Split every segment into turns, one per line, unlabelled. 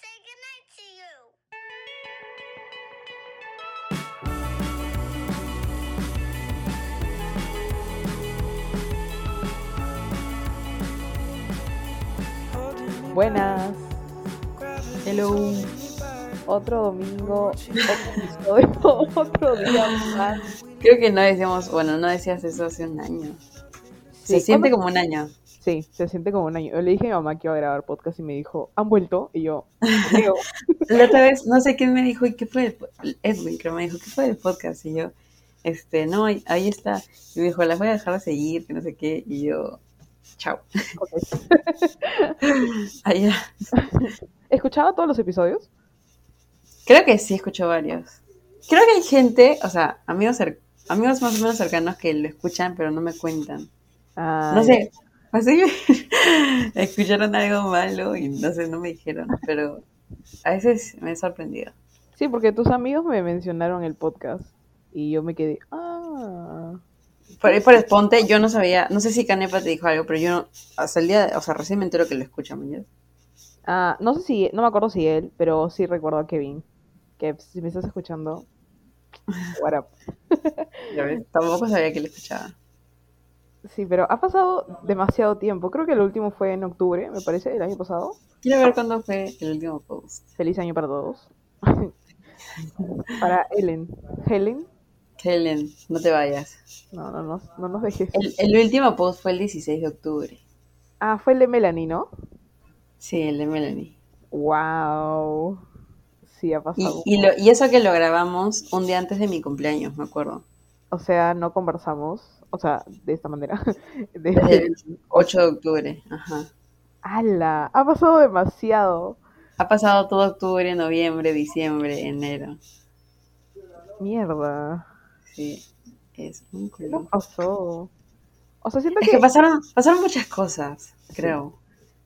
say goodnight to you.
Buenas.
Hello.
Otro domingo, otro episodio, otro día más.
Creo que no decíamos, bueno, no decías eso hace un año. Se
Sí,
siente
¿cuándo-
como un año.
Sí, se siente como un año. Yo le dije a mi mamá que iba a grabar podcast y me dijo, ¿han vuelto? Y yo, creo.
La otra vez, no sé quién me dijo, ¿y qué fue el po- Edwin, creo, me dijo, ¿qué fue el podcast? Y yo, este, no, ahí, está. Y me dijo, las voy a dejar de seguir, que no sé qué. Y yo, chao.
Ok.
Allá.
¿Escuchaba todos los episodios?
Creo que sí escucho varios. Creo que hay gente, o sea, amigos, amigos más o menos cercanos que lo escuchan, pero no me cuentan.
Ah,
No sé, así escucharon algo malo y no sé, no me dijeron, pero a veces me he sorprendido.
Sí, porque tus amigos me mencionaron el podcast y yo me quedé, ah.
Por ahí por Esponte, yo no sabía, no sé si Canepa te dijo algo, pero yo no, hasta el día, o sea, recién me entero que lo ¿me entiendes?
Ah, no sé si, no me acuerdo si él, pero sí recuerdo a Kevin. Que si me estás escuchando, what up.
Ya ves, Tampoco sabía que lo escuchaba.
Sí, pero ha pasado demasiado tiempo. Creo que el último fue en octubre, me parece, el año pasado.
Quiero ver cuándo fue el último post.
Feliz año para todos. para Ellen. Helen.
Helen, no te vayas.
No, no, no, no nos dejes.
El, el último post fue el 16 de octubre.
Ah, fue el de Melanie, ¿no?
Sí, el de Melanie.
Wow. Sí, ha
Y,
pasado.
y, lo, y eso que lo grabamos un día antes de mi cumpleaños, me acuerdo.
O sea, no conversamos. O sea, de esta manera.
Desde
De...
el 8 de octubre. Ajá.
¡Hala! Ha pasado demasiado.
Ha pasado todo octubre, noviembre, diciembre, enero.
Mierda.
Sí, es un
¿Qué
culo.
nos pasó? O sea, siento
Es
que,
que pasaron, pasaron muchas cosas, creo.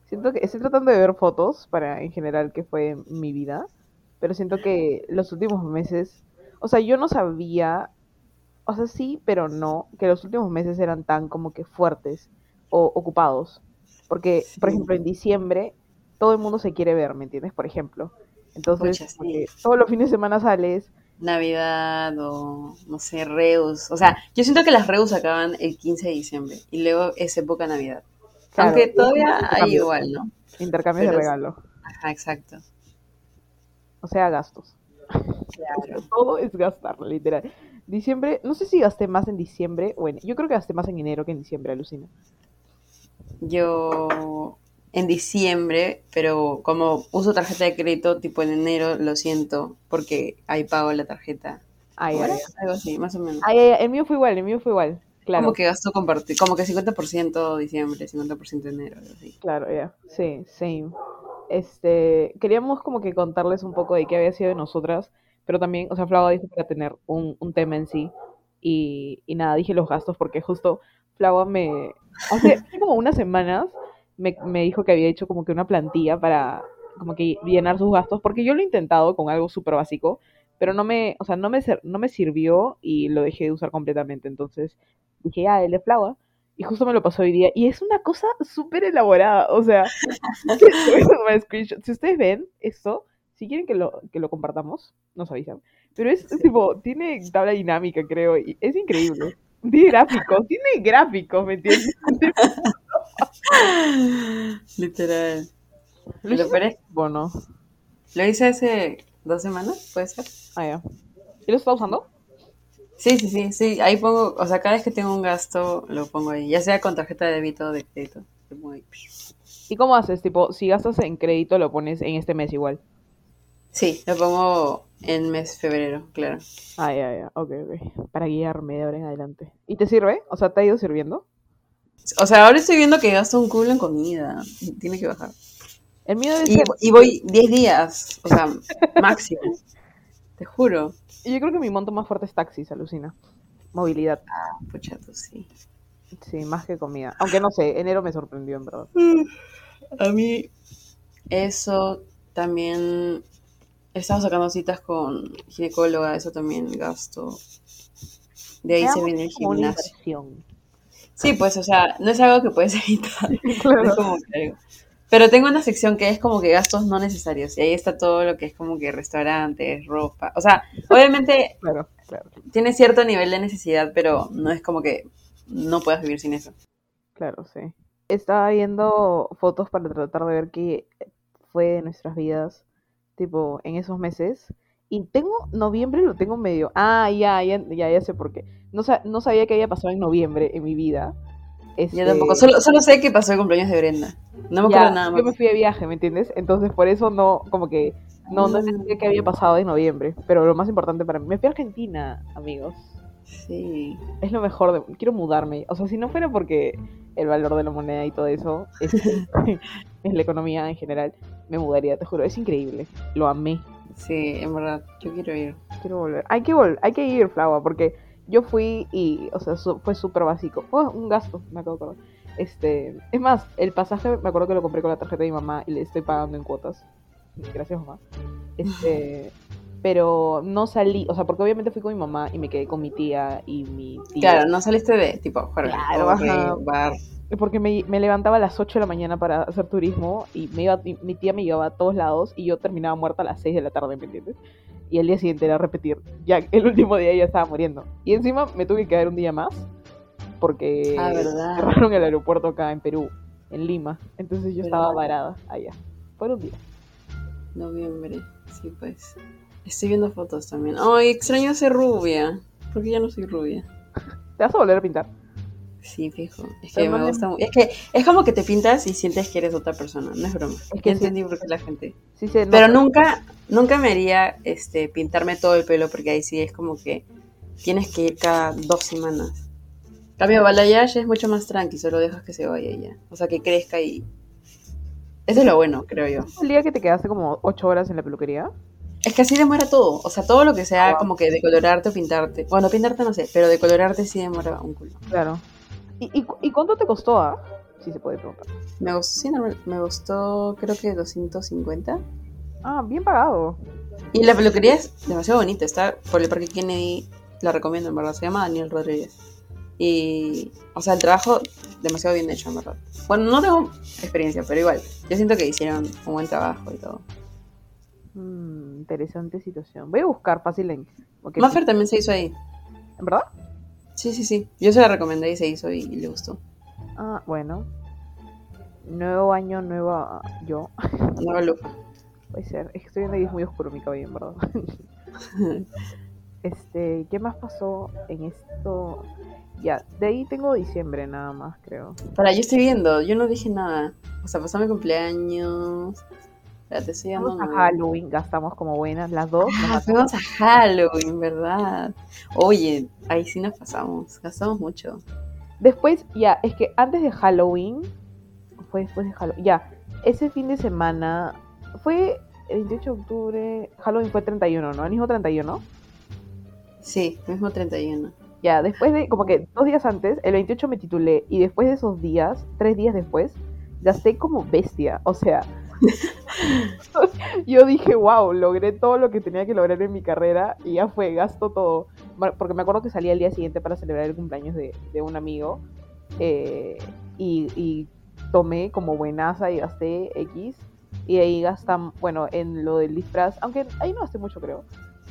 siento que estoy tratando de ver fotos para en general qué fue mi vida, pero siento que los últimos meses, o sea, yo no sabía, o sea, sí, pero no, que los últimos meses eran tan como que fuertes o ocupados. Porque, por ejemplo, en diciembre todo el mundo se quiere ver, ¿me entiendes? Por ejemplo. Entonces,
Pucha, sí.
todos los fines de semana sales.
Navidad o, no sé, Reus. O sea, yo siento que las Reus acaban el 15 de diciembre y luego es época Navidad.
Claro,
Aunque todavía hay igual, ¿no?
Intercambios de regalo.
Ajá, exacto.
O sea, gastos.
Claro.
Todo es gastar, literal. Diciembre, no sé si gasté más en diciembre o en... Yo creo que gasté más en enero que en diciembre, alucina.
Yo en diciembre, pero como uso tarjeta de crédito, tipo en enero, lo siento, porque ahí pago la tarjeta.
Ay.
Algo así, más o menos.
ay, el mío fue igual, el mío fue igual. Claro,
Como que gasto compartir, como que 50% diciembre, 50% enero, algo así.
claro, ya. Sí, same. Este, queríamos como que contarles un poco de qué había sido de nosotras, pero también, o sea, Flava dijo para tener un, un tema en sí. Y, y nada, dije los gastos porque justo Flava me... Hace, como unas semanas me, me dijo que había hecho como que una plantilla para como que llenar sus gastos, porque yo lo he intentado con algo súper básico, pero no me, o sea, no me, no me sirvió y lo dejé de usar completamente. Entonces dije, ah, el de Flava. Y justo me lo pasó hoy día. Y es una cosa súper elaborada. O sea, si ustedes ven esto, si quieren que lo, que lo compartamos, nos avisan. Pero es tipo, tiene tabla dinámica, creo, y es increíble. Tiene gráficos, tiene gráficos, ¿me entiendes?
Literal.
Lo
Lo
hice Bueno,
lo hice hace dos semanas, ¿puede ser?
ah, ya. ¿Y lo está usando?
Sí, sí, sí, sí. Ahí pongo, o sea, cada vez que tengo un gasto, lo pongo ahí. Ya sea con tarjeta de débito o de crédito.
¿Y cómo haces? Tipo, si gastas en crédito, lo pones en este mes igual.
Sí, lo pongo en mes febrero, claro.
Ah, ya, ya. Ok, ok. Para guiarme de ahora en adelante. ¿Y te sirve? O sea, ¿te ha ido sirviendo?
O sea, ahora estoy viendo que gasto un culo en comida. Tiene que bajar.
El mío debe
Y,
ser...
y voy 10 días, o sea, máximo. Te juro.
Yo creo que mi monto más fuerte es taxis, alucina. Movilidad.
Pucha, tú sí.
Sí, más que comida. Aunque no sé, enero me sorprendió, en verdad.
A mí, eso también. He estado sacando citas con ginecóloga, eso también gasto. De ahí se viene el gimnasio. Sí, pues, o sea, no es algo que puedes evitar. No
Claro.
es como que algo. Pero tengo una sección que es como que gastos no necesarios. Y ahí está todo lo que es como que restaurantes, ropa. O sea, obviamente
Claro, claro,
tiene cierto nivel de necesidad, pero no es como que no puedas vivir sin eso.
claro, sí. Estaba viendo fotos para tratar de ver qué fue de nuestras vidas, tipo, en esos meses. Y tengo, noviembre lo tengo medio. Ah, ya, ya, ya, ya sé por qué. No, no sabía que había pasado en noviembre en mi vida.
Yo
Este,
tampoco. Solo, solo sé que pasó el cumpleaños de Brenda. No me
Ya,
acuerdo nada más.
Yo me fui de viaje, ¿me entiendes? Entonces por eso no, como que, no, no
Mm.
entendía qué había pasado en noviembre. Pero lo más importante para mí, me fui a Argentina, amigos.
Sí.
Es lo mejor de, quiero mudarme. O sea, si no fuera porque el valor de la moneda y todo eso, es, es la economía en general, me mudaría, te juro, es increíble. Lo amé.
Sí, en verdad. Yo quiero ir.
Quiero volver. Hay que vol hay que ir, Flava, porque yo fui y, o sea, su- fue súper básico. Fue un gasto, me acabo de acordar. Este, es más, el pasaje me acuerdo que lo compré con la tarjeta de mi mamá y le estoy pagando en cuotas. Gracias, mamá. Este, pero no salí, o sea, porque obviamente fui con mi mamá y me quedé con mi tía y mi tía.
Claro, no saliste de tipo jugar
Claro,
bar.
Porque me, me levantaba a las 8 de la mañana para hacer turismo y me iba, mi, mi tía me llevaba a todos lados y yo terminaba muerta a las 6 de la tarde, ¿me entiendes? Y el día siguiente era repetir. Ya el último día ya estaba muriendo. Y encima me tuve que quedar un día más porque
Ah,
cerraron el aeropuerto acá en Perú, en Lima. Entonces yo estaba
¿Verdad?
varada allá. Por un día.
Noviembre. Sí, pues. Estoy viendo fotos también. Ay, extraño ser rubia. Porque ya no soy rubia.
¿Te vas a volver a pintar?
Sí, fijo. Es que
no
me gusta mu- Es que es como que te pintas y sientes que eres otra persona. No es broma. Es
que sí.
entendí por qué la gente.
Sí, se
Pero nunca, nunca me haría este, pintarme todo el pelo porque ahí sí es como que tienes que ir cada dos semanas. Cambio, balayage es mucho más tranqui, solo dejas que se vaya ya. O sea, que crezca y... Eso es lo bueno, creo yo.
El día que te quedaste como 8 horas en la peluquería.
Es que así demora todo. O sea, todo lo que sea
Ah, wow.
como que decolorarte o pintarte. Bueno, pintarte no sé, pero decolorarte sí demora un culo.
Claro. ¿Y, y, cu- y cuánto te costó, ah? Sí se puede preguntar.
Me gustó, sí, normal- me gustó creo que 250.
Ah, bien pagado.
Y la peluquería es demasiado bonita, está por el Parque Kennedy, la recomiendo en verdad, se llama Daniel Rodríguez. Y, o sea, el trabajo demasiado bien hecho en verdad. Bueno, no tengo experiencia, pero igual, yo siento que hicieron un buen trabajo y todo.
Mm, interesante situación. Voy a buscar fácil en...
Maffer también se hizo ahí.
¿En verdad?
Sí, sí, sí. Yo se la recomendé y se hizo y, y le gustó.
Ah, bueno. Nuevo año, nueva yo.
Nueva lupa.
Puede ser. Es que estoy viendo y es muy oscuro mi cabello, en verdad. Este, ¿qué más pasó en esto? Ya, de ahí tengo diciembre nada más, creo.
Para, yo estoy viendo, yo no dije nada. O sea, pasó mi cumpleaños. Espérate, estoy
Fuimos a. Halloween, gastamos como buenas las dos.
Ah, fuimos a Halloween, ¿verdad? Oye, ahí sí nos pasamos. Gastamos mucho.
Después, ya, es que antes de Halloween, fue después de Halloween, ya, ese fin de semana fue el 28 de octubre, Halloween fue 31, ¿no? El mismo 31.
Sí, mismo 31.
Ya, después de, como que dos días antes, el 28 me titulé y después de esos días, tres días después, gasté como bestia. O sea, yo dije, wow, logré todo lo que tenía que lograr en mi carrera y ya fue, gasto todo. Porque me acuerdo que salí al día siguiente para celebrar el cumpleaños de, de un amigo eh, y, y tomé como buenaza y gasté X. Y ahí gastan, bueno, en lo del disfraz, aunque ahí no gasté mucho, creo.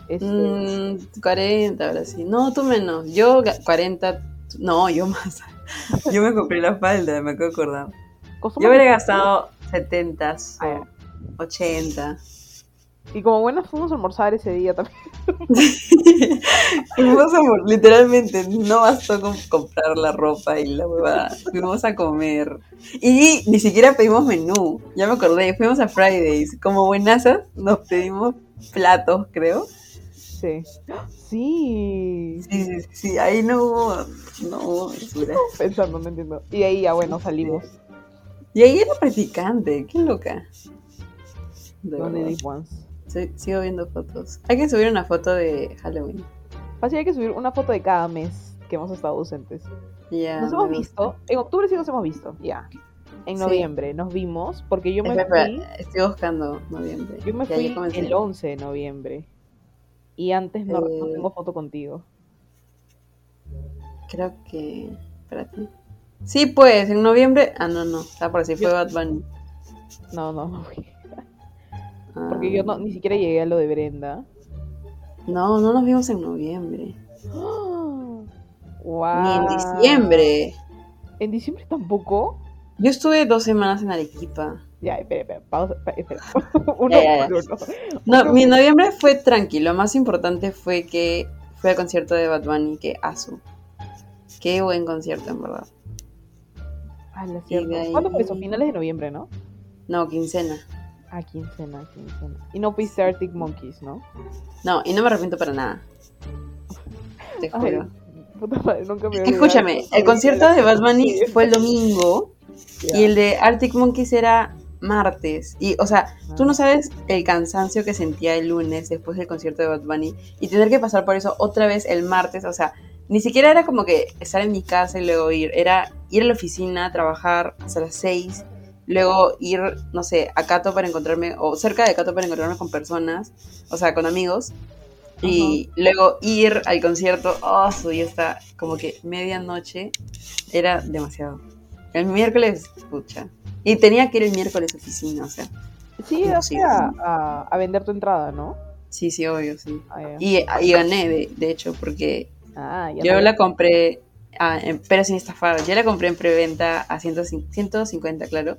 Este,
Mm, 40, ahora sí. No, tú menos. Yo ga- 40. No, yo más. Yo me compré la falda, me acabo de acordar. Yo hubiera gastado 70
Ah, ya.
o 80.
Y como buenas fuimos a almorzar ese día también.
Fuimos a, mor- literalmente, no bastó con comprar la ropa y la huevada. Fuimos a comer. Y ni siquiera pedimos menú. Ya me acordé, fuimos a Fridays. Como buenazas, nos pedimos platos, creo.
Sí. Sí.
Sí, sí, sí, ahí no hubo, no hubo.
Pensando, no entiendo. Y ahí ya, bueno, salimos.
Y ahí era practicante, qué loca. De verdad. Sí, sigo viendo fotos. Hay que subir una foto de Halloween.
Fácil hay que subir una foto de cada mes que hemos estado ausentes.
Ya.
Nos hemos visto. En octubre sí nos hemos visto. Ya. En
Sí.
noviembre nos vimos porque yo me fui.
estoy buscando noviembre.
Yo me fui el 11 de noviembre. Y antes no, no
Eh.
tengo foto contigo.
Creo que. Espérate. Sí, pues, en noviembre. Ah, no, no. Está por así, fue Bad Bunny.
No, no, no fui.
Ah.
Porque yo no, ni siquiera llegué a lo de Brenda.
No, no nos vimos en noviembre.
Wow.
Ni en diciembre.
¿En diciembre tampoco?
Yo estuve dos semanas en Arequipa.
Ya, espera, espera, pausa, espera. Uno
Ya, ya, ya.
por uno.
No,
Uno
mi noviembre fue tranquilo. Lo más importante fue que fue al concierto de Bad Bunny, que Asu. Qué buen concierto, en verdad.
Ah, cierto.
ahí-
¿Cuándo fue eso? Finales de noviembre, ¿no?
No, quincena.
Ah, quincena, quincena. Y no fuiste Arctic Monkeys, ¿no?
No, y no me arrepiento para nada. Te juro.
madre, nunca me
escúchame, el concierto de Bad Bunny fue el domingo y el de Arctic Monkeys era martes. Y, o sea, tú no sabes el cansancio que sentía el lunes después del concierto de Bad Bunny y tener que pasar por eso otra vez el martes. O sea, ni siquiera era como que estar en mi casa y luego ir. Era ir a la oficina, trabajar hasta las 6, luego ir, no sé, a Cato para encontrarme, o cerca de Cato para encontrarme con personas, o sea, con amigos. Y luego ir al concierto, oh, su ya está como que medianoche, era demasiado. El miércoles, pucha. Y tenía que ir el miércoles a oficina, o sea.
Sí, o sea, a, a vender tu entrada, ¿no?
Sí, sí, obvio, sí.
Ah.
Y, y gané, de, de hecho, porque
Ah,
yo
no-
la compré, ah, en- pero sin estafar. Yo la compré en preventa a 150, 150 claro.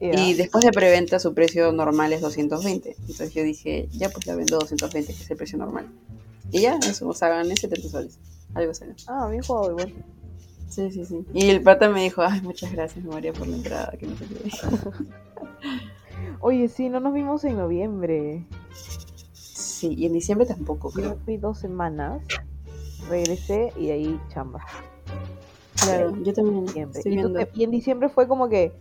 Y después de preventa su precio normal es 220. Entonces yo dije, ya pues la vendo 220, que es el precio normal. Y ya, eso, o sea, gané 70 soles. Algo así.
Ah, bien jugado igual.
Sí, sí, sí. Y el pata me dijo, ay, muchas gracias, María, por la entrada, que no qué.
Oye, sí, no nos vimos en noviembre.
Sí, y en diciembre tampoco,
Yo fui dos semanas, regresé y ahí chamba.
Claro, yo también
Diciembre.
estoy
Y, tú
viendo.
te- y en diciembre fue como que,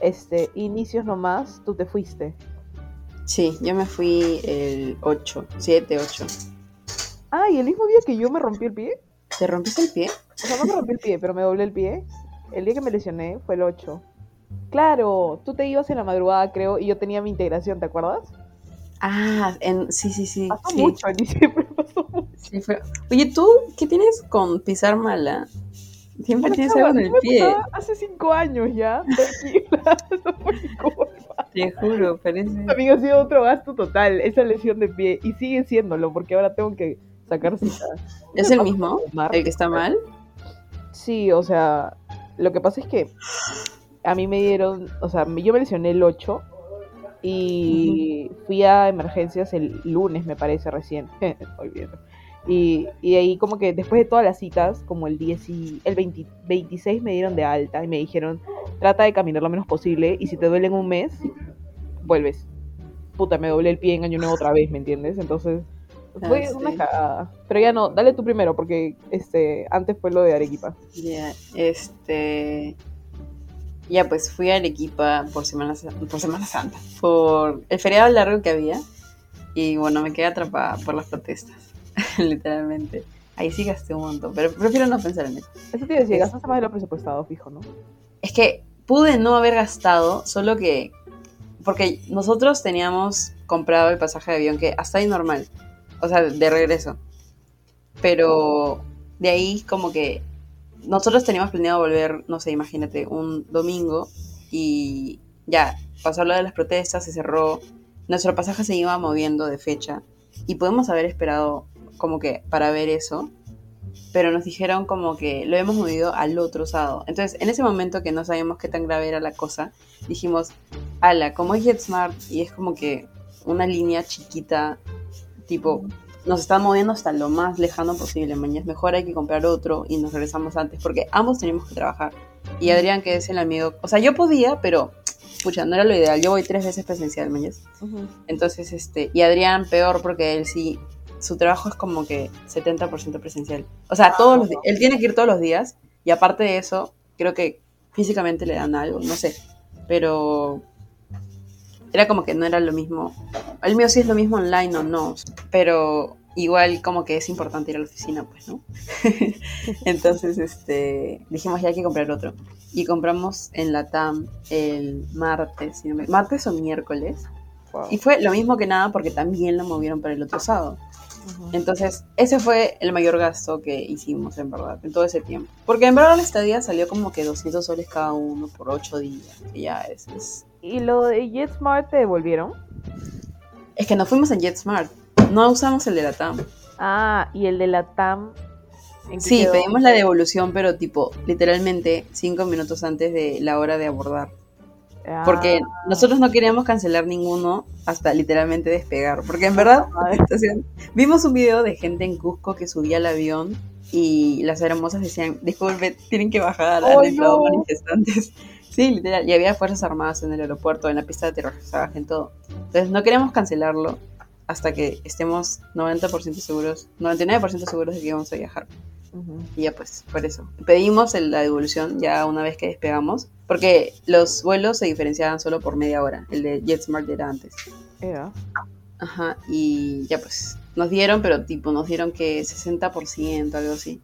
este, inicios nomás, tú te fuiste.
Sí, yo me fui el 8, 7, 8.
Ah, y el mismo día que yo me rompí el pie.
¿Te rompiste el pie?
O sea, no me rompí el pie, pero me doblé el pie. El día que me lesioné fue el 8. Claro, tú te ibas en la madrugada, creo, y yo tenía mi integración, ¿te acuerdas?
Ah, en, sí, sí, sí.
Pasó
sí,
mucho en diciembre.
Sí, fue- Oye, ¿tú qué tienes con pisar mala? Siempre tienes algo en el pie.
Hace cinco años ya, tranquila, no fue mi culpa.
Te juro, parece.
Amigo, ha sido otro gasto total, esa lesión de pie, y sigue siéndolo, porque ahora tengo que sacar cita.
¿Es el mismo? ¿El que está mal?
Sí, o sea, lo que pasa es que a mí me dieron, o sea, yo me lesioné el 8 y fui a emergencias el lunes, me parece, recién. Y, y ahí como que después de todas las citas, como el 10 y el 20 26 me dieron de alta y me dijeron, trata de caminar lo menos posible y si te duele en un mes, vuelves. Puta, me doblé el pie en año nuevo otra vez, ¿me entiendes? Entonces, fue
Ah,
una
sí.
cagada. Pero ya no, dale tú primero, porque este antes fue lo de Arequipa.
Ya, este. Ya, pues fui a Arequipa por Semana, por Semana Santa, por el feriado largo que había. Y bueno, me quedé atrapada por las protestas, literalmente. Ahí sí gasté un montón, pero prefiero no pensar en eso.
Eso te decía,
Es-
gastaste más de lo presupuestado, fijo, ¿no?
Es que pude no haber gastado, solo que. Porque nosotros teníamos comprado el pasaje de avión, que hasta ahí normal. O sea, de regreso. Pero de ahí, como que. Nosotros teníamos planeado volver, no sé, imagínate, un domingo. Y ya, pasó lo de las protestas, se cerró. Nuestro pasaje se iba moviendo de fecha. Y podemos haber esperado, como que, para ver eso pero nos dijeron como que lo hemos movido al otro sábado. Entonces, en ese momento que no sabíamos qué tan grave era la cosa, dijimos, ala, como es JetSmart y es como que una línea chiquita, tipo, nos están moviendo hasta lo más lejano posible, mañana mejor hay que comprar otro y nos regresamos antes, porque ambos teníamos que trabajar. Y Adrián, que es el amigo, o sea, yo podía, pero, pucha, no era lo ideal. Yo voy tres veces presencial, mañana. Entonces, este, y Adrián peor porque él sí, su trabajo es como que 70% presencial. O sea, todos los él tiene que ir todos los días y aparte de eso, creo que físicamente le dan algo, no sé, pero era como que no era lo mismo. El mío sí es lo mismo online o no, pero igual como que es importante ir a la oficina, pues, ¿no? Entonces, este, dijimos ya hay que comprar otro. Y compramos en la TAM el martes, si no me- martes o miércoles,
Wow.
Y fue lo mismo que nada porque también lo movieron para el otro sábado. Entonces, ese fue el mayor gasto que hicimos, en verdad, en todo ese tiempo. Porque en verdad la estadía salió como que 200 soles cada uno por 8 días. Que ya es, es...
¿Y lo de JetSmart te devolvieron?
Es que nos fuimos en JetSmart. No usamos el de la TAM.
Ah, y el de la TAM. ¿en qué
Sí,
quedó?
pedimos la devolución, pero tipo, literalmente 5 minutos antes de la hora de abordar.
Ah,
Porque nosotros no queríamos cancelar ninguno hasta literalmente despegar. Porque en verdad, vimos un video de gente en Cusco que subía al avión y las hermosas decían, disculpe, tienen que bajar, han
¡Ay,
entrado
no!
manifestantes. Sí, literal. Y había fuerzas armadas en el aeropuerto, en la pista de aterrizaje, en todo. Entonces no queríamos cancelarlo hasta que estemos 90% seguros, 99% seguros de que íbamos a viajar.
Ujú.
Y ya pues, por eso. Pedimos el- la devolución ya una vez que despegamos, porque los vuelos se diferenciaban solo por media hora. El de JetSmart era antes.
Ya.
Ajá, y ya pues, nos dieron, pero tipo, nos dieron que 60%, algo así.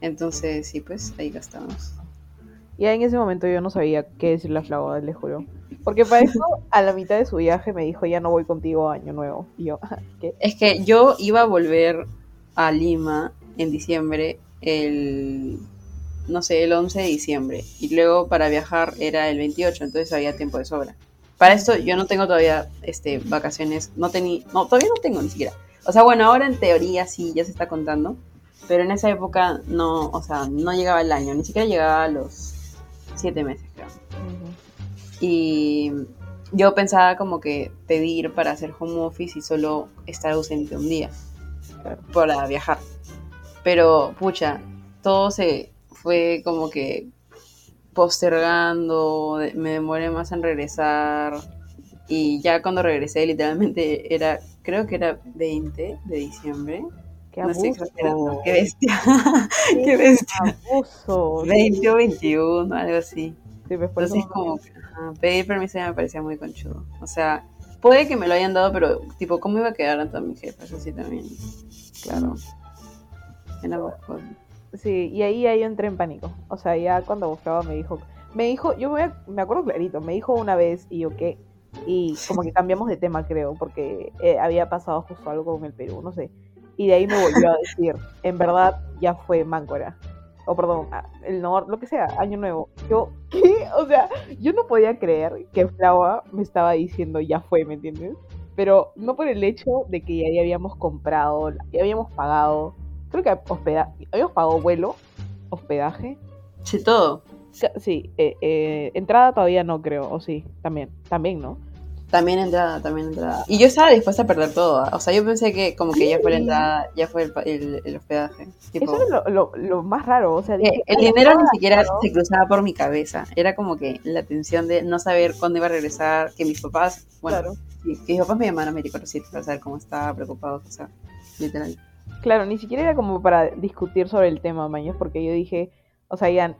Entonces, sí, pues, ahí gastamos.
Ya en ese momento yo no sabía qué decirle a Flaua, le juro. Porque para eso, a la mitad de su viaje me dijo, ya no voy contigo Año Nuevo. Y yo, ¿qué?
Es que yo iba a volver a Lima en diciembre, el, no sé, el 11 de diciembre. Y luego para viajar era el 28, entonces había tiempo de sobra. Para esto yo no tengo todavía este, vacaciones, no tenía, no, todavía no tengo ni siquiera. O sea, bueno, ahora en teoría sí, ya se está contando, pero en esa época no, o sea, no llegaba el año, ni siquiera llegaba a los siete meses, creo. Y yo pensaba como que pedir para hacer home office y solo estar ausente un día para viajar. Pero, pucha, todo se fue como que postergando, me demoré más en regresar. Y ya cuando regresé, literalmente era, creo que era 20 de diciembre.
Qué
No estoy
abuso.
exagerando, qué bestia. qué bestia.
abuso.
20 o 21, algo así.
Sí, pues, por
Entonces, como pedir permiso ya me parecía muy conchudo. O sea, puede que me lo hayan dado, pero, tipo, ¿cómo iba a quedar ante mis jefes? Así también. Claro. Era más cosas.
Sí, y ahí yo entré en pánico. O sea, ya cuando buscaba me dijo, me dijo, yo me, me acuerdo clarito, me dijo una vez y yo qué, y como que cambiamos de tema creo, porque eh, había pasado justo algo con el Perú, no sé. Y de ahí me volvió a decir, en verdad ya fue Máncora. O perdón, ah, el no, lo que sea, año nuevo. Yo, ¿qué? O sea, yo no podía creer que Flava me estaba diciendo ya fue, ¿me entiendes? Pero no por el hecho de que ya habíamos comprado, ya habíamos pagado, creo que hospeda habíamos pagado vuelo, hospedaje.
Sí, todo.
Sí, eh, eh, entrada todavía no creo, o sí, también, también, ¿no?
También entrada, también entrada. Y yo estaba dispuesta a perder todo. ¿ah? O sea, yo pensé que como que ya fue la
Sí.
entrada, ya fue el, el, el hospedaje. Tipo,
Eso es lo, lo, lo más raro, o sea,
eh,
dije,
el
"Ay,
dinero ni siquiera
claro".
se cruzaba por mi cabeza. Era como que la tensión de no saber cuándo iba a regresar, que mis papás, bueno,
Claro.
sí, que mis papás me llamaron a México Rosita para saber cómo estaba, preocupados, o sea, literal.
Claro, ni siquiera era como para discutir sobre el tema, maños, porque yo dije, o sea, ya,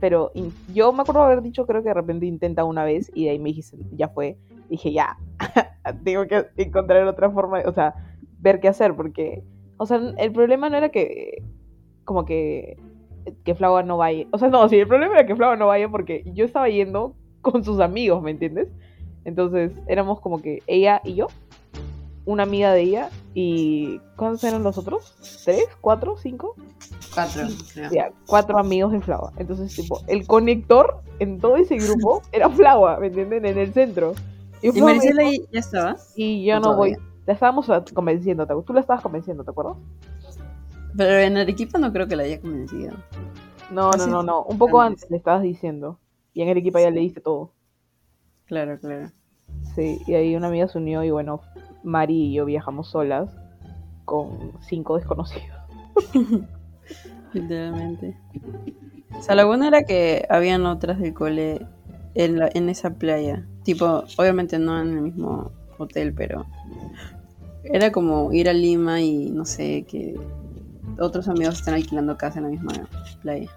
pero yo me acuerdo haber dicho, creo que de repente intenta una vez y de ahí me dijiste, ya fue. Dije, ya, tengo que encontrar otra forma, o sea, ver qué hacer, porque, o sea, el problema no era que, como que, que Flava no vaya, o sea, no, sí, el problema era que Flava no vaya porque yo estaba yendo con sus amigos, ¿me entiendes? Entonces, éramos como que ella y yo, una amiga de ella, y ¿cuántos eran los otros? ¿Tres? ¿Cuatro? ¿Cinco?
Cuatro, creo.
Ya, cuatro amigos de Flava. Entonces, tipo, el conector en todo ese grupo era Flava, ¿me entienden? En el centro.
¿Y Maricela ya estaba?
y yo
¿O
no voy. La estábamos convenciendo, ¿te- tú la estabas convenciendo, ¿te acuerdas?
Pero en Arequipa no creo que la haya convencido.
No,
Ah,
no, no, no. Un poco
Antes.
antes le estabas diciendo. Y en el equipo ya le diste todo.
Claro, claro.
Sí, y ahí una amiga se unió y bueno, Mari y yo viajamos solas con cinco desconocidos.
Literalmente. O sea, lo bueno era que habían otras del cole en, la, en esa playa. Tipo, obviamente no en el mismo hotel, pero era como ir a Lima y no sé, que otros amigos están alquilando casa en la misma playa.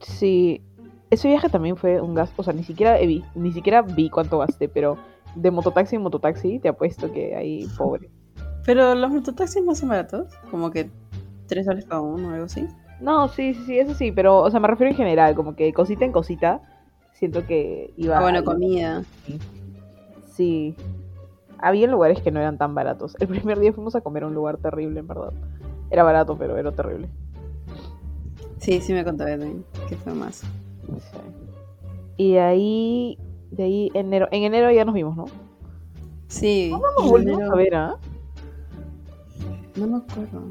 Sí, ese viaje también fue un gasto, o sea, ni siquiera vi, ni siquiera vi cuánto gasté, pero de mototaxi en mototaxi te apuesto que ahí pobre.
Pero los mototaxis no son baratos, como que tres soles cada uno o algo así.
No, sí, sí, sí, eso sí, pero, o sea, me refiero en general, como que cosita en cosita, siento que iba...
Ah, bueno,
ahí.
comida.
Sí, había lugares que no eran tan baratos. El primer día fuimos a comer a un lugar terrible, en verdad. Era barato, pero era terrible.
Sí, sí me contó también, que fue más.
Sí. Y de ahí, de ahí, enero, en enero ya nos vimos, ¿no?
Sí.
¿Cuándo nos volvimos
enero-
a ver, ah?
No me acuerdo.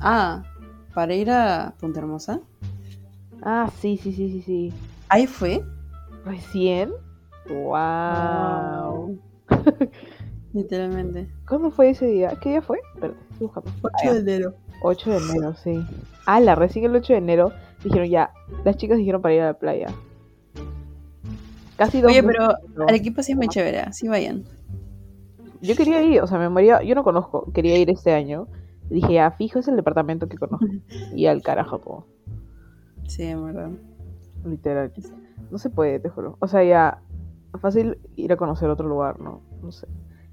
Ah, para ir a Punta Hermosa.
Ah, sí, sí, sí, sí, sí.
Ahí fue.
¿Recién? Wow.
Literalmente.
¿Cuándo fue ese día? ¿Qué día fue? Espérate, estoy buscando. Ah, ya.
enero.
8 de enero, sí. Ah, la recién el 8 de enero dijeron ya, las chicas dijeron para ir a la playa. Casi dos
Oye, pero
¿no?
Arequipa sí es muy chévere, así vayan.
Yo quería ir, o sea, me moría, yo no conozco, quería ir este año. Dije, ya, fijo, es el departamento que conozco. Y al carajo todo,
Sí, en verdad.
Literal. No se puede, te juro. O sea, ya, fácil ir a conocer otro lugar, ¿no? No sé.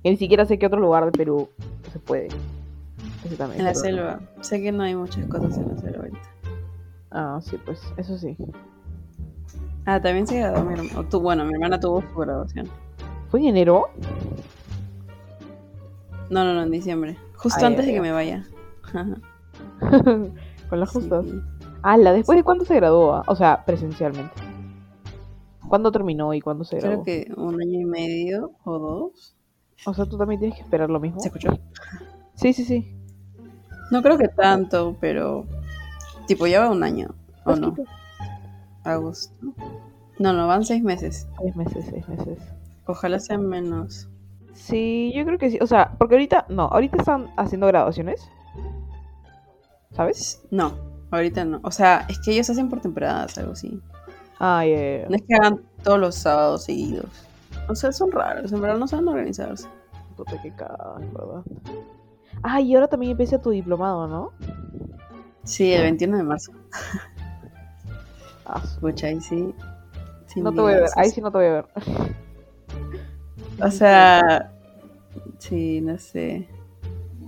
Y ni siquiera sé qué otro lugar de Perú se puede. Ese también.
En la selva. Sé que no hay muchas cosas en la selva ahorita.
Ah, sí, pues, eso sí.
Ah, también se graduó mi hermana. Bueno, mi hermana tuvo su graduación.
¿Fue en enero?
No, no, no, en diciembre. Justo
Ay,
antes
ay,
de que me vaya.
Con las justas.
Sí.
Ala, ¿después de cuándo se graduó? O sea, presencialmente. ¿Cuándo terminó y cuándo se
Creo
graduó?
que un año y medio o dos.
O sea, tú también tienes que esperar lo mismo.
¿Se escuchó?
Sí, sí, sí.
No creo que tanto, pero. Tipo, ya va un año. ¿O no? Agosto. No, no, van seis meses.
Seis meses, seis meses.
Ojalá sean menos.
Sí, yo creo que sí. O sea, porque ahorita, no, ahorita están haciendo graduaciones. ¿Sabes?
No, ahorita no. O sea, es que ellos hacen por temporadas, algo así.
Ah, ya, ya.
No es que hagan todos los sábados seguidos. O sea, son raros, en verdad no saben organizarse.
Puta, qué cagada, en verdad. Ah, y ahora también empieza tu diplomado, ¿no?
Sí, el 21 de marzo.
Ah,
Pucha, ahí sí. sin
no te voy a ver. Ahí sí no te voy a ver.
O sea, sí, no sé.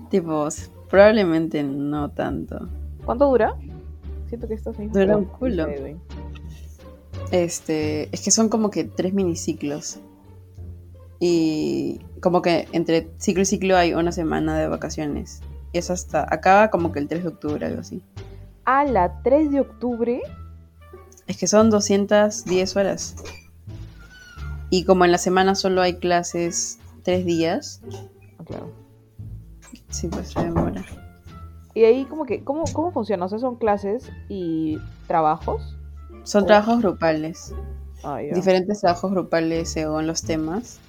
Tipo, probablemente no tanto.
¿Cuánto dura? Siento que estás ahí.
Dura un culo. Este, es que son como que tres miniciclos. Y como que entre ciclo y ciclo hay una semana de vacaciones. Y eso hasta, acaba como que el 3 de octubre, algo así.
A la 3 de octubre.
Es que son 210 horas. Y como en la semana solo hay clases tres días,
claro.
sí, pues se demora.
Y ahí como que, ¿cómo, cómo funciona? O sea, son clases y trabajos.
Son trabajos grupales.
Ah.
Diferentes trabajos grupales según los temas.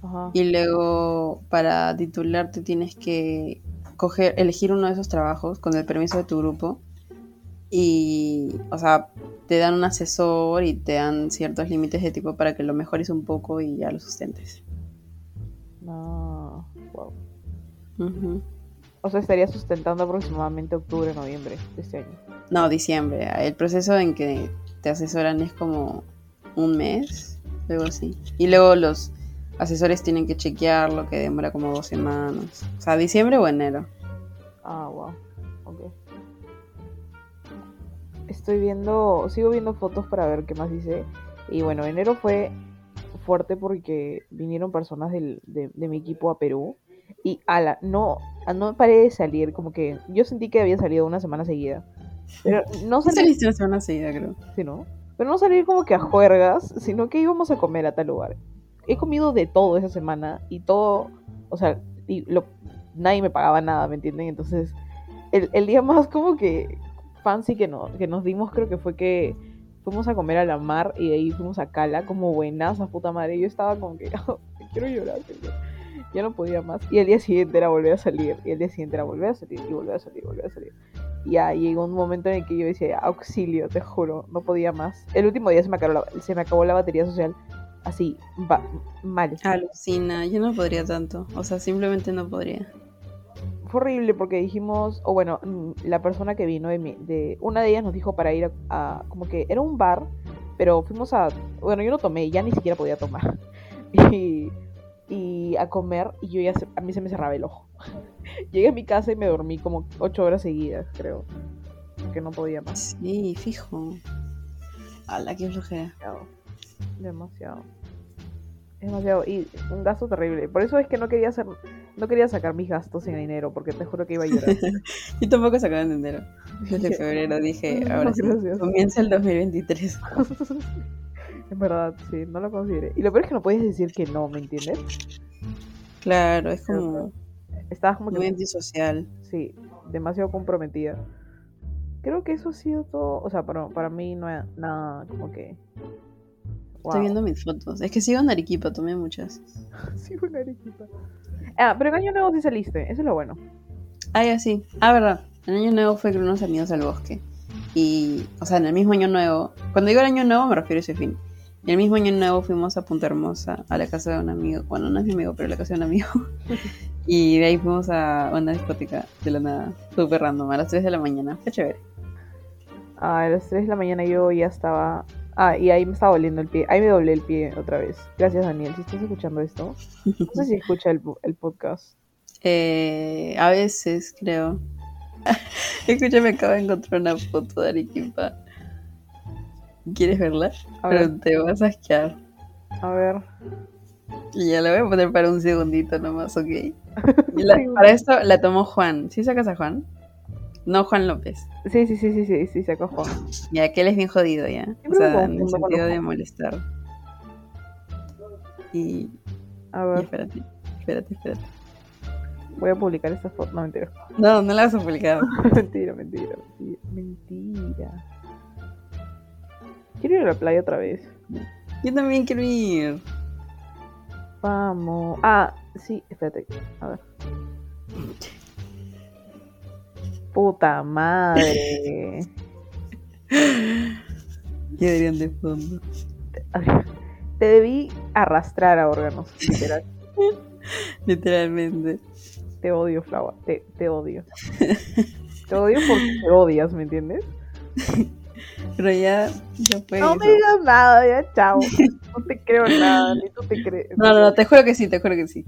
Ajá.
Y luego para titularte tienes que coger, elegir uno de esos trabajos con el permiso de tu grupo. Y, o sea, te dan un asesor y te dan ciertos límites de tipo para que lo mejores un poco y ya lo sustentes.
No, wow.
Ujú.
O sea, estaría sustentando aproximadamente octubre, noviembre de este año.
No, diciembre. El proceso en que te asesoran es como un mes, luego así. Y luego los asesores tienen que chequear lo que demora como dos semanas. O sea, diciembre o enero.
Ah, wow. Ok. Estoy viendo, sigo viendo fotos para ver qué más hice. Y bueno, enero fue fuerte porque vinieron personas del- de, de mi equipo a Perú. Y ala, no, ah, no paré de salir, como que yo sentí que había salido una semana seguida. Pero no salí,
saliste una semana seguida, creo.
sí, ¿no? Pero no salir como que a juergas, sino que íbamos a comer a tal lugar. He comido de todo esa semana y todo, o sea, y lo, nadie me pagaba nada, ¿me entienden? Entonces, el, el día más como que fancy que, no, que nos dimos creo que fue que fuimos a comer a la mar y de ahí fuimos a Cala como buenas a puta madre. Yo estaba como que quiero llorar, señor. Ya no podía más. Y el día siguiente era volver a salir. Y el día siguiente era volver a salir. Y volver a salir. Y volver a salir. Y ya llegó un momento en el que yo decía, auxilio, te juro, no podía más. El último día se me acabó la, se me acabó la batería social. Así, va, mal.
Alucina, yo no podría tanto. O sea, simplemente no podría.
Fue horrible porque dijimos, o bueno, mm, la persona que vino de, mi- de una de ellas nos dijo para ir a, a- como que era un bar, pero fuimos a, bueno, yo no tomé, ya ni siquiera podía tomar. Y, y a comer y yo ya, se- a mí se me cerraba el ojo. Llegué a mi casa y me dormí como ocho horas seguidas, creo. Porque no podía más.
Sí, fijo. A la que flojera.
Demasiado. Demasiado. Demasiado. Y un gasto terrible. Por eso es que no quería hacer. No quería sacar mis gastos en enero, porque te juro que iba a llorar.
Yo tampoco sacaba en enero. Desde febrero dije, ahora sí, comienza el 2023.
En verdad, sí, no lo consideré. Y lo peor es que no puedes decir que no, ¿me entiendes?
Claro, es como
Estabas como que.
muy antisocial.
Sí, demasiado comprometida. Creo que eso ha sido todo. O sea, para, para mí no es nada como que.
Estoy viendo mis fotos. Es que sigo en Arequipa, tomé muchas.
Fue una arequipa. Ah, pero en año nuevo sí saliste, eso es lo bueno.
Ah, ya sí. Ah, verdad. El año nuevo fue con unos amigos al bosque. Y, o sea, en el mismo año nuevo. Cuando digo el año nuevo me refiero a ese fin. En el mismo año nuevo fuimos a Punta Hermosa, a la casa de un amigo. Bueno, no es mi amigo, pero la casa de un amigo. y de ahí fuimos a una discoteca de la nada. Súper random, a las 3 de la mañana. Fue chévere.
Ah, a las 3 de la mañana yo ya estaba. Ah, y ahí me estaba doliendo el pie. Ahí me doblé el pie otra vez. Gracias, Daniel. Si estás escuchando esto, no sé si escucha el, el podcast.
Eh, a veces, creo. Escúchame, acabo de encontrar una foto de Arequipa. ¿Quieres verla?
A
Pero
ver,
te vas a asquear.
a ver.
Y ya la voy a poner para un segundito nomás, ¿ok? Y la- para esto la tomó Juan. ¿Sí sacas a Juan? No Juan López.
Sí, sí, sí, sí, sí, sí, se acojó.
Ya, que él es bien jodido ya. O
Siempre
sea, en el sentido de
Juan.
molestar. Y,
A
y
ver,
espérate, espérate, espérate.
voy a publicar esta foto. No, mentira.
No, no la vas a publicar.
mentira, mentira, mentira. Mentira. Quiero ir a la playa otra vez.
Yo también quiero ir.
Vamos. Ah, sí, espérate. A ver. Puta madre.
Y Adrián de fondo.
Te debí arrastrar a órganos, literal.
Literalmente.
Te odio, Flava. Te, te odio. Te odio porque te odias, ¿me entiendes?
Pero ya, ya fue.
No
eso.
me digas nada, ya, chao. No te creo nada, ni tú te crees.
No, no, no, te juro que sí, te juro que sí.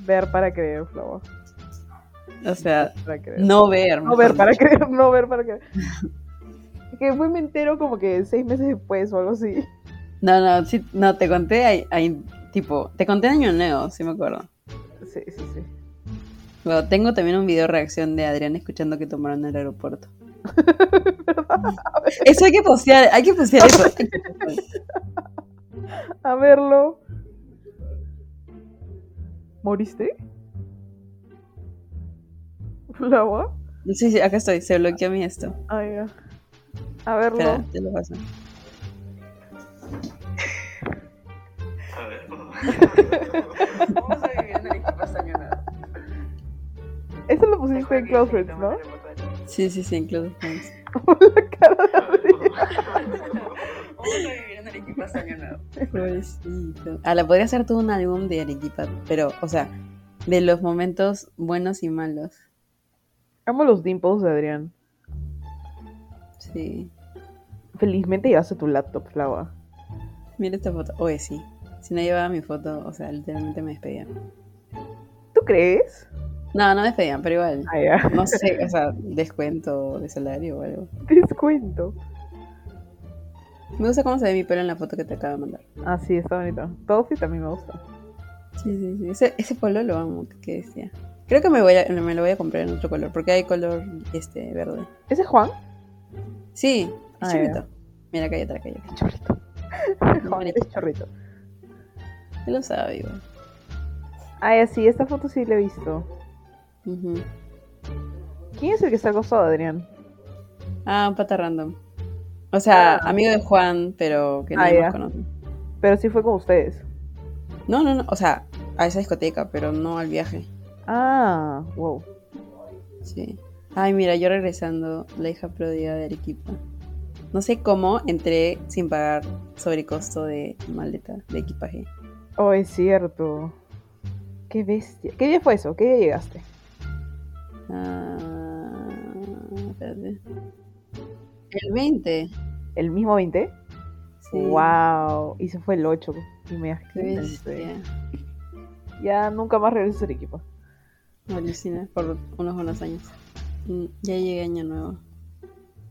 Ver para creer, Flava.
O sea, no ver.
No ver para creer, no ver para creer. Que después me entero como que seis meses después o algo así.
No, no, sí, no, te conté ahí, ahí, tipo, te conté Año Nuevo, sí me acuerdo.
Sí, sí, sí.
Bueno, tengo también un video reacción de Adrián escuchando que tomaron en el aeropuerto. Eso hay que postear, hay que postear eso.
A verlo. ¿Moriste? ¿Flava?
Sí, sí, acá estoy, se bloqueó mi esto.
Ay, ya. A verlo.
Espera, te lo paso. Vamos a vivir en Año Nuevo.
Eso lo pusiste en Close Friends, ¿no?
Sí, sí, sí, en Close Friends.
La cara de Adrián.
Vamos a vivir en Arequipa hasta Año Nuevo. Pobrecito. Ah, la podría hacer todo un álbum de Arequipa, pero, o sea, de los momentos buenos y malos.
Amo los dimples de Adrián.
Sí.
Felizmente llevaste tu laptop, Flava.
Mira esta foto. Oye, sí. Si no llevaba mi foto, o sea, literalmente me despedían.
¿Tú crees?
No, no me despedían, pero igual.
Ah, ya.
No sé, o sea, descuento de salario o algo.
Descuento.
Me gusta cómo se ve mi pelo en la foto que te acabo de mandar.
Ah, sí, está bonito. Todo sí también me gusta.
Sí, sí, sí. Ese, ese polo lo amo, que decía. Creo que me, voy a, me lo voy a comprar en otro color, porque hay color este verde.
¿Ese es Juan?
Sí, es
Ah.
Mira, acá hay otra, acá hay otra.
Chorrito. Juan, eres chorrito.
Él lo sabe, igual.
Ah, ya, sí, esta foto sí la he visto. ¿Quién es el que costado de Adrián?
Ah, un pata random. O sea,
Ah.
amigo de Juan, pero que
Ah, ya.
más conoce.
Pero sí fue con ustedes.
No, no, no. O sea, a esa discoteca, pero no al viaje.
Ah, wow.
Sí. Ay, mira, yo regresando, la hija pródiga de Arequipa. No sé cómo entré sin pagar sobrecosto de maleta, de equipaje.
Oh, es cierto. Qué bestia. ¿Qué día fue eso? ¿Qué día llegaste?
Ah, espérate. El 20.
¿El mismo 20?
Sí.
Wow. Y se fue el 8. Y me. Ya nunca más regreso a Arequipa.
Alucina por unos buenos años. Ya llegué año nuevo.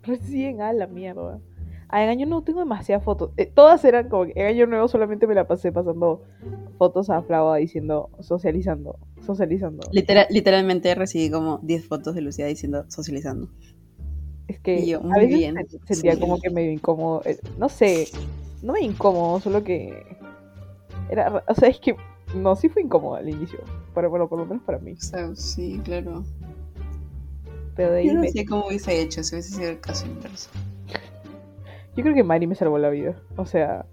Recién a la mierda. Ah, en año nuevo tengo demasiadas fotos. Eh, todas eran como que en año nuevo solamente me la pasé pasando fotos a Flava diciendo socializando, socializando.
Literal- literalmente recibí como 10 fotos de Lucía diciendo socializando.
Es que a veces
bien,
sentía
sí.
como que medio incómodo. eh, No sé, no me incómodo, solo que era, ra- o sea, es que no, sí fue incómodo al inicio, pero bueno, por lo menos para mí.
O sea, sí, claro.
Pero de ahí
Yo no
me-
sé cómo hubiese hecho si hubiese sido el caso inverso.
yo creo que Mari me salvó la vida. O sea,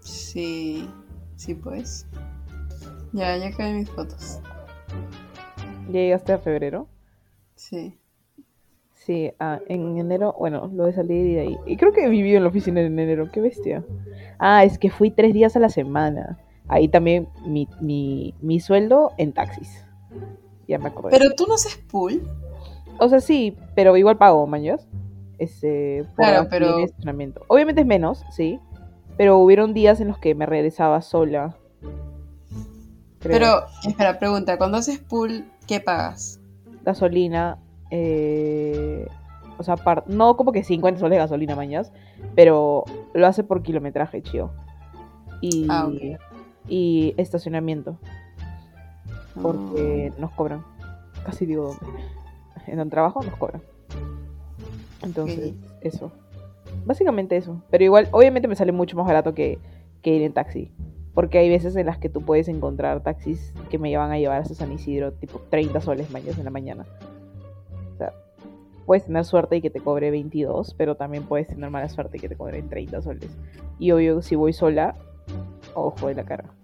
Sí, sí pues. Ya, ya caen mis fotos.
llegaste a febrero.
Sí.
Sí, ah, en enero, bueno, lo de salir y de ahí. Y creo que he vivido en la oficina en enero, qué bestia. Ah, es que fui tres días a la semana. Ahí también mi, mi, mi sueldo en taxis. Ya me acordé.
Pero tú no haces pool.
O sea, sí, pero igual pago, mañas. Este, por
Claro, pero-.
Obviamente es menos, sí. Pero hubieron días en los que me regresaba sola. Creo.
Pero, espera, pregunta, cuando haces pool, ¿qué pagas?
gasolina, eh, o sea, par- no como que 50 soles de gasolina mañas, pero lo hace por kilometraje, chío. Y,
Ah, ok.
y estacionamiento, porque
Ah.
nos cobran. Casi digo dónde. En el trabajo nos cobran. Entonces, eso. Básicamente eso. Pero igual, obviamente me sale mucho más barato que, que ir en taxi. Porque hay veces en las que tú puedes encontrar taxis que me llevan a llevar hasta San Isidro, tipo 30 soles mañas en la mañana. O sea, puedes tener suerte y que te cobre 22, pero también puedes tener mala suerte y que te cobre 30 soles. Y obvio, si voy sola, ojo de la cara.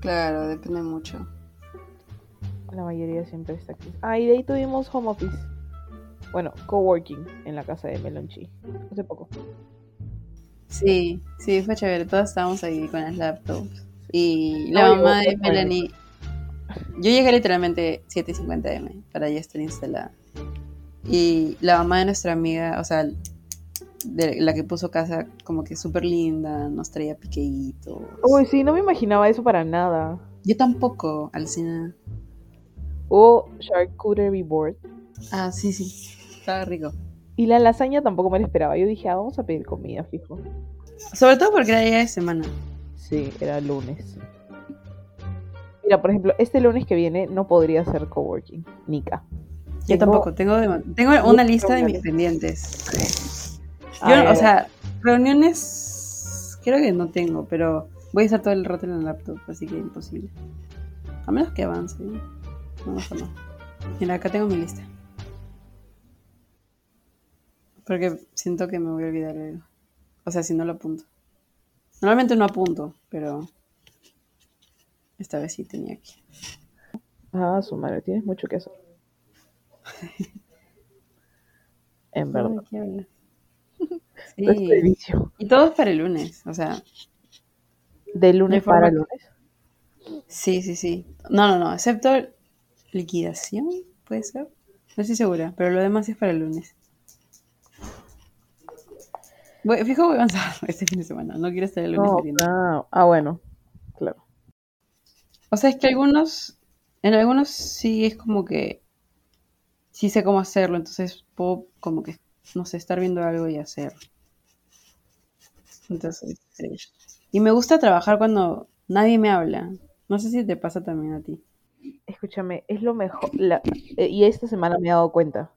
Claro, depende mucho.
La mayoría siempre es taxis. Ah, y de ahí tuvimos home office. Bueno, coworking en la casa de Melonchi. Hace poco.
Sí, sí, fue chévere. Todos estábamos ahí con las laptops. Y la mamá de Melanie. Yo llegué literalmente 7:50 m para ya estar instalada. Y la mamá de nuestra amiga, o sea, de la que puso casa, como que súper linda, nos traía piqueitos.
Uy, sí, no me imaginaba eso para nada.
Yo tampoco, Alcina.
O charcuterie board.
Ah, sí, sí. Estaba rico.
Y la lasaña tampoco me la esperaba. Yo dije, ah, vamos a pedir comida, fijo.
Sobre todo porque era día de semana.
Sí, era lunes. Mira, por ejemplo, este lunes que viene no podría ser coworking. Nika.
Yo
Tengo-
tampoco. Tengo, de- tengo una lista de mis pendientes. Yo, o sea, reuniones creo que no tengo, pero voy a estar todo el rato en el laptop, así que imposible. A menos que avance. ¿no? No pasa nada. Mira, acá tengo mi lista. Porque siento que me voy a olvidar algo. O sea, si no lo apunto. Normalmente no apunto, pero esta vez sí tenía que.
Ah, su madre, tienes mucho que hacer. en verdad. Este
Sí. Y todo es para el lunes, o sea,
De lunes para
que-
lunes.
Sí, sí, sí. No, no, no, excepto liquidación, puede ser. No estoy segura, pero lo demás es para el lunes. Voy, fijo, voy a avanzar este fin de semana. No quiero estar el lunes
No,
metiendo.
ah, ah, bueno. Claro.
O sea, es que algunos, en algunos sí es como que sí sé cómo hacerlo, entonces puedo como que, no sé, estar viendo algo y hacer. Entonces, sí. Y me gusta trabajar cuando nadie me habla. No sé si te pasa también a ti.
Escúchame, es lo mejor. la- eh, y esta semana me he dado cuenta.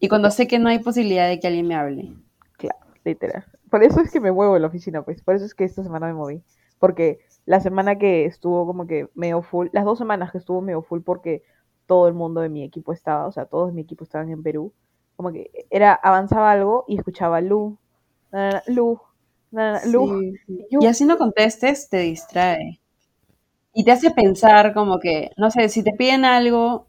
Y cuando sé que no hay posibilidad de que alguien me hable.
Claro, literal. Por eso es que me muevo en la oficina, pues. Por eso es que esta semana me moví. Porque la semana que estuvo como que medio full, las dos semanas que estuvo medio full porque todo el mundo de mi equipo estaba, o sea, todos de mi equipo estaban en Perú. Como que era, avanzaba algo y escuchaba Lu, na, na, na, Lu, na, Lu.
Sí, sí.
Yo-
Y así no contestes, te distrae. Y te hace pensar como que, no sé, si te piden algo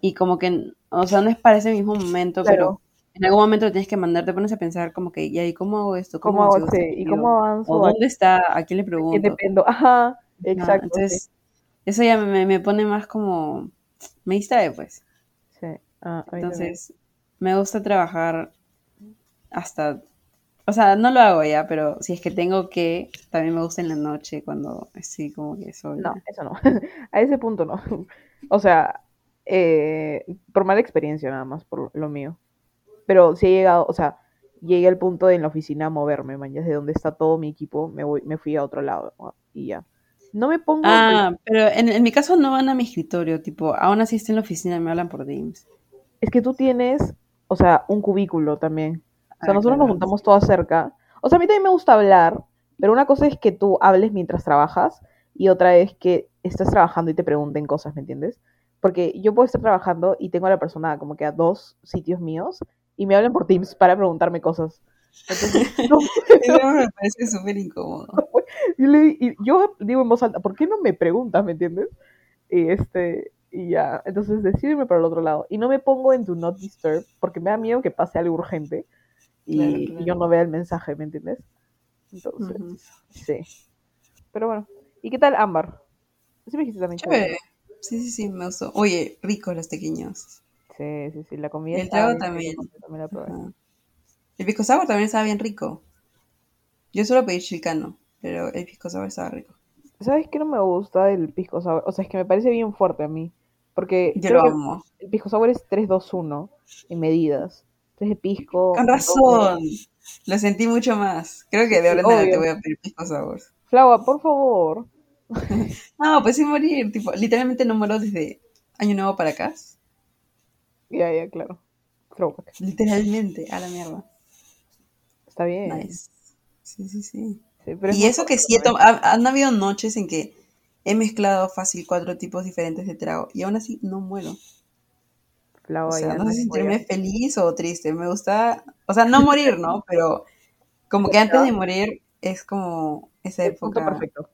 y como que, o sea, no es para ese mismo momento,
Claro.
pero en algún momento lo tienes que mandar, te pones a pensar como que, ¿y ahí cómo hago esto?
¿Cómo hago
consigo este?
¿Y cómo avanzo?
¿O
¿A
dónde está? ¿A quién le
quién
pregunto?
dependo? Ajá, exacto.
entonces, eso ya me, me pone más como, me distrae pues.
sí. Sí. Ah, también.
Entonces, me gusta trabajar hasta, o sea, no lo hago ya, pero si es que tengo que, también me gusta en la noche cuando estoy como que sola.
No, eso no. A ese punto no. O sea, eh, por mala experiencia nada más, por lo mío. Pero sí he llegado, o sea, llegué al punto de en la oficina moverme, man, ya de donde está todo mi equipo, me voy, me fui a otro lado ¿no? y ya. No me pongo.
Ah, pero en, en mi caso no van a mi escritorio, tipo, aún así estoy en la oficina me hablan por Teams.
Es que tú tienes, o sea, un cubículo también. O sea,
Ah,
nosotros nos juntamos todas cerca. O sea, a mí también me gusta hablar, pero una cosa es que tú hables mientras trabajas y otra es que estés trabajando y te pregunten cosas, ¿me entiendes? Porque yo puedo estar trabajando y tengo a la persona como que a dos sitios míos y me hablan por Teams para preguntarme cosas. Entonces, no,
Eso me parece súper incómodo.
y le- y yo digo en voz alta, ¿por qué no me preguntas, me entiendes? Y este, y ya, entonces decídeme para el otro lado. Y no me pongo en Do Not Disturb porque me da miedo que pase algo urgente y,
Claro,
y
claro.
yo no vea el mensaje, ¿me entiendes? Entonces,
Ujú.
sí. Pero bueno, ¿y qué tal Ámbar? Sí me dijiste también
Chévere. Sí, sí, sí, me gustó. Oye, ricos los tequeños.
Sí, sí, sí, la comida
Y el trago también.
la probé.
El pisco sour también estaba bien rico. Yo suelo pedir chilcano, pero el pisco sour estaba rico.
¿Sabes qué no me gusta del pisco sour? O sea, es que me parece bien fuerte a mí. Porque
Yo
creo
lo
que
amo.
el pisco sour es 3-2-1 en medidas. 3 de pisco.
Con razón. Lo sentí mucho más. Creo que de ahora en
obvio.
voy a pedir pisco sour.
Flava, por favor.
No, pues sin morir. Tipo, literalmente no muero desde año nuevo para acá.
Ya, ya, claro. Throwback.
Literalmente, a la mierda.
Está bien.
Nice. Sí, sí, sí.
Sí, pero es
Y eso que sí, ha- han habido noches en que he mezclado fácil cuatro tipos diferentes de trago y aún así no muero. O
Flava
sea, no sé sentirme feliz o triste. Me gusta, o sea, no morir, ¿no? Pero como que antes de morir es como esa época.
perfecto.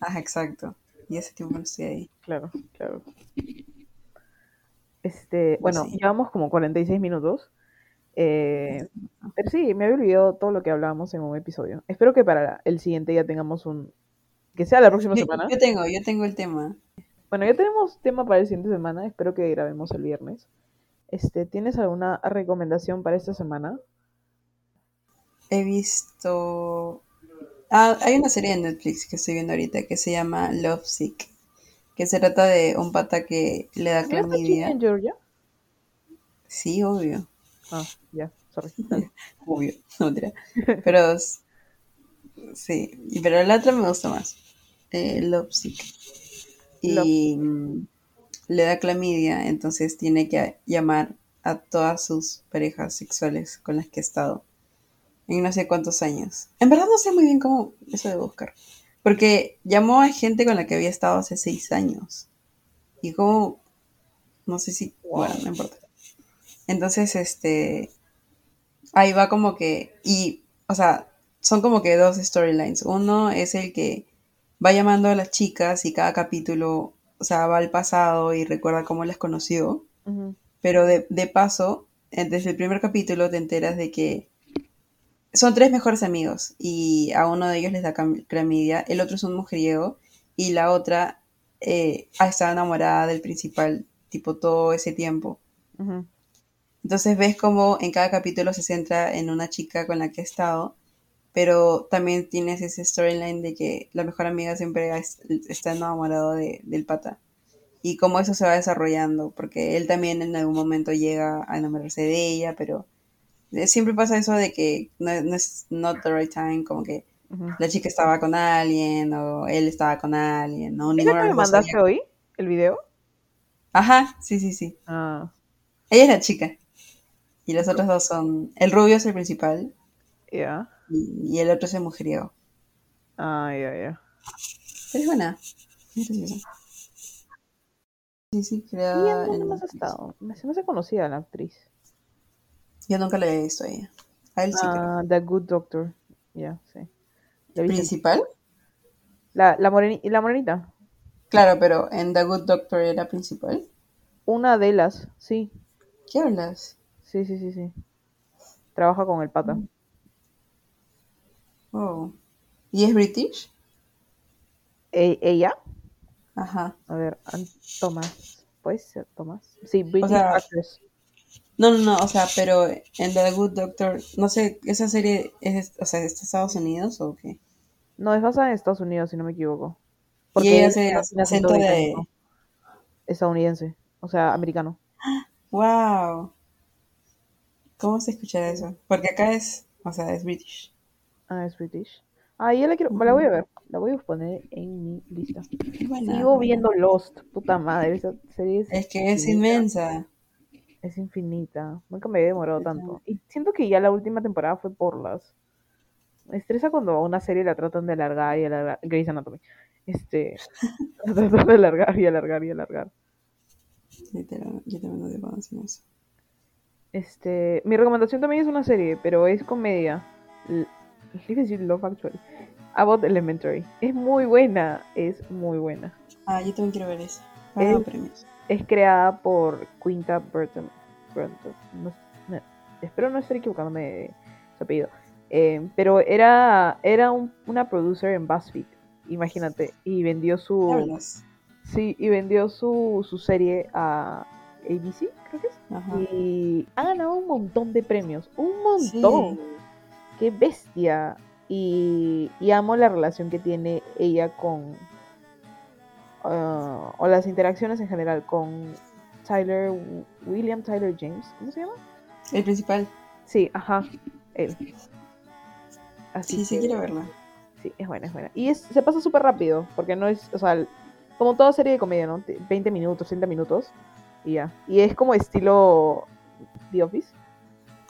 Ajá, exacto. Y ese tiempo no estoy ahí.
Claro, claro. Este, bueno,
sí.
llevamos como 46 minutos. Eh, pero sí, me había olvidado todo lo que hablábamos en un episodio. Espero que para el siguiente ya tengamos un... Que sea la próxima
Yo,
semana.
yo tengo, yo tengo el tema.
Bueno, ya tenemos tema para el siguiente semana. Espero que grabemos el viernes. Este, ¿tienes alguna recomendación para esta semana?
He visto. Ah, hay una serie de Netflix que estoy viendo ahorita que se llama Love Sick. Que se trata de un pata que le da
¿No está Chile
clamidia.
en Georgia?
Sí, obvio.
Ah, ya, sorry.
Obvio. No, mentira. Pero sí. Pero la otra me gusta más. Eh, Love Sick. Y mm, le da clamidia, entonces tiene que llamar a todas sus parejas sexuales con las que ha estado en no sé cuántos años. En verdad no sé muy bien cómo eso de buscar. Porque llamó a gente con la que había estado hace seis años. Y como, no sé si, bueno, no importa. Entonces, este, ahí va como que, y, o sea, son como que dos storylines. Uno es el que va llamando a las chicas y cada capítulo, o sea, va al pasado y recuerda cómo las conoció. Pero de, de paso, desde el primer capítulo te enteras de que son tres mejores amigos y a uno de ellos les da clamidia, el otro es un mujeriego y la otra eh, ha estado enamorada del principal, tipo todo ese tiempo. Entonces ves como en cada capítulo se centra en una chica con la que ha estado, pero también tienes ese storyline de que la mejor amiga siempre es- está enamorado de- del pata. Y cómo eso se va desarrollando, porque él también en algún momento llega a enamorarse de ella, pero siempre pasa eso de que no, no es not the right time, como que la chica estaba con alguien o él estaba con alguien, ¿no?
¿Esa
Ninguno
que me mandaste
sabía.
hoy? ¿El video?
Ajá, sí, sí, sí.
Ah,
Ella es la chica. Y los otros dos son. El rubio es el principal
ya.
y, y el otro es el mujeriego.
Ah, ya, ya.
Pero es buena. Es. Sí, sí,
¿Y
creada
en dónde más ha
Netflix.
estado? Se me hace conocida la actriz.
Yo nunca la había visto a ella. A él sí.
Ah, The Good Doctor. Ya, sí.
¿Principal?
la, la, moreni- la morenita.
Claro, pero en The Good Doctor era principal.
Una de las, sí.
¿Qué hablas?
Sí, sí, sí, sí. Trabaja con el pata.
Oh. ¿Y es British?
E- ¿Ella?
Ajá.
A ver, Tomás. ¿Puede ser Tomás? Sí, British
sea,
Actress.
No, no, no, o sea, pero en The Good Doctor, no sé, ¿esa serie es, o sea, es de Estados Unidos o qué?
No, es basada en Estados Unidos, si no me equivoco.
y ella hace ac- acento de...
Estadounidense. O sea, americano.
¡Wow! ¿Cómo se escucha eso? Porque acá es, o sea, es British.
Ah, es British. Ah, ya la quiero, la voy a ver. La voy a poner en mi lista.
Buena.
Sigo viendo Lost, puta madre, esa serie es,
Es que es inmensa.
Es infinita. Nunca me he demorado tanto. Y siento que ya la última temporada fue por las. Me estresa cuando a una serie la tratan de alargar y alargar. Grey's Anatomy. Este. la tratan de alargar y alargar y alargar.
Literal, yo también cuando hacen eso.
Este. Mi recomendación también es una serie, pero es comedia. L- decir Love Actually. About Elementary. Es muy buena. Es muy buena.
Ah, yo también quiero ver eso.
Es-
premios.
Es creada por Quinta Burton. Burton. No- no- espero no estar equivocándome de su apellido. Eh, pero era, era un- una producer en BuzzFeed, imagínate. Y vendió
¿Qué
su. Sí, y vendió su, su serie a ABC, creo que es.
Ajá.
Y ha ganado un montón de premios. Un
Sí.
montón. ¡Qué bestia! Y, y amo la relación que tiene ella con. Ah, o las interacciones en general con Tyler. William Tyler James. ¿Cómo se llama?
El principal.
Sí, ajá. Él. Así
Sí, sí quiero verla.
Sí, es buena, es buena. Y es, se pasa súper rápido, porque no es, o sea, como toda serie de comedia, ¿no? Te- 20 minutos, 30 minutos, y ya. Y es como estilo The Office.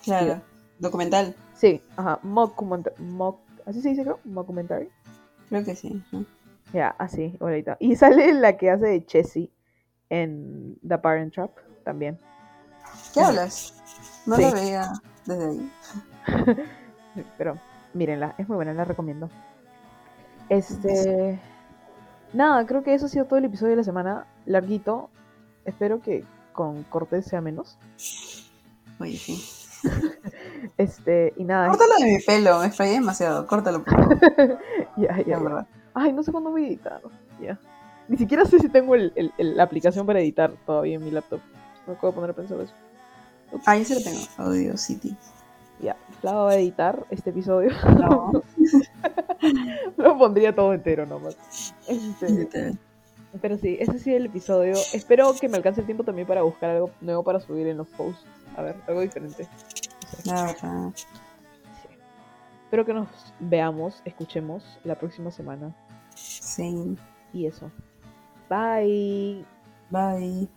Claro. Documental.
Sí, ajá, mockumentary, mock, así se dice, creo, mockumentary.
Creo que sí. ajá.
Ya, así, ahorita. Y sale la que hace de Chessie en The Parent Trap, también.
¿Qué hablas? No
Sí.
la veía desde ahí.
Pero mírenla, es muy buena, la recomiendo. Este. Nada, creo que eso ha sido todo el episodio de la semana. Larguito. Espero que con cortes sea menos.
Oye, sí.
Este, y nada.
Córtalo de mi pelo, me sprayé demasiado. Córtalo, por favor.
Ya, ya,
Ya,
ya.
verdad.
Ay, no sé cuándo voy a editar. Ya. Ni siquiera sé si tengo el, el- el- la aplicación para editar todavía en mi laptop. Me puedo poner a pensar eso.
Ah, yo sí lo tengo. Audio City.
Ya, Flava va a editar este episodio.
No.
Lo pondría todo entero nomás. Este. Pero sí, ese ha sido el episodio. Espero que me alcance el tiempo también para buscar algo nuevo para subir en los posts. A ver, algo diferente. No sé.
La verdad.
Espero que nos veamos, escuchemos la próxima semana.
Sí.
Y eso. Bye.
Bye.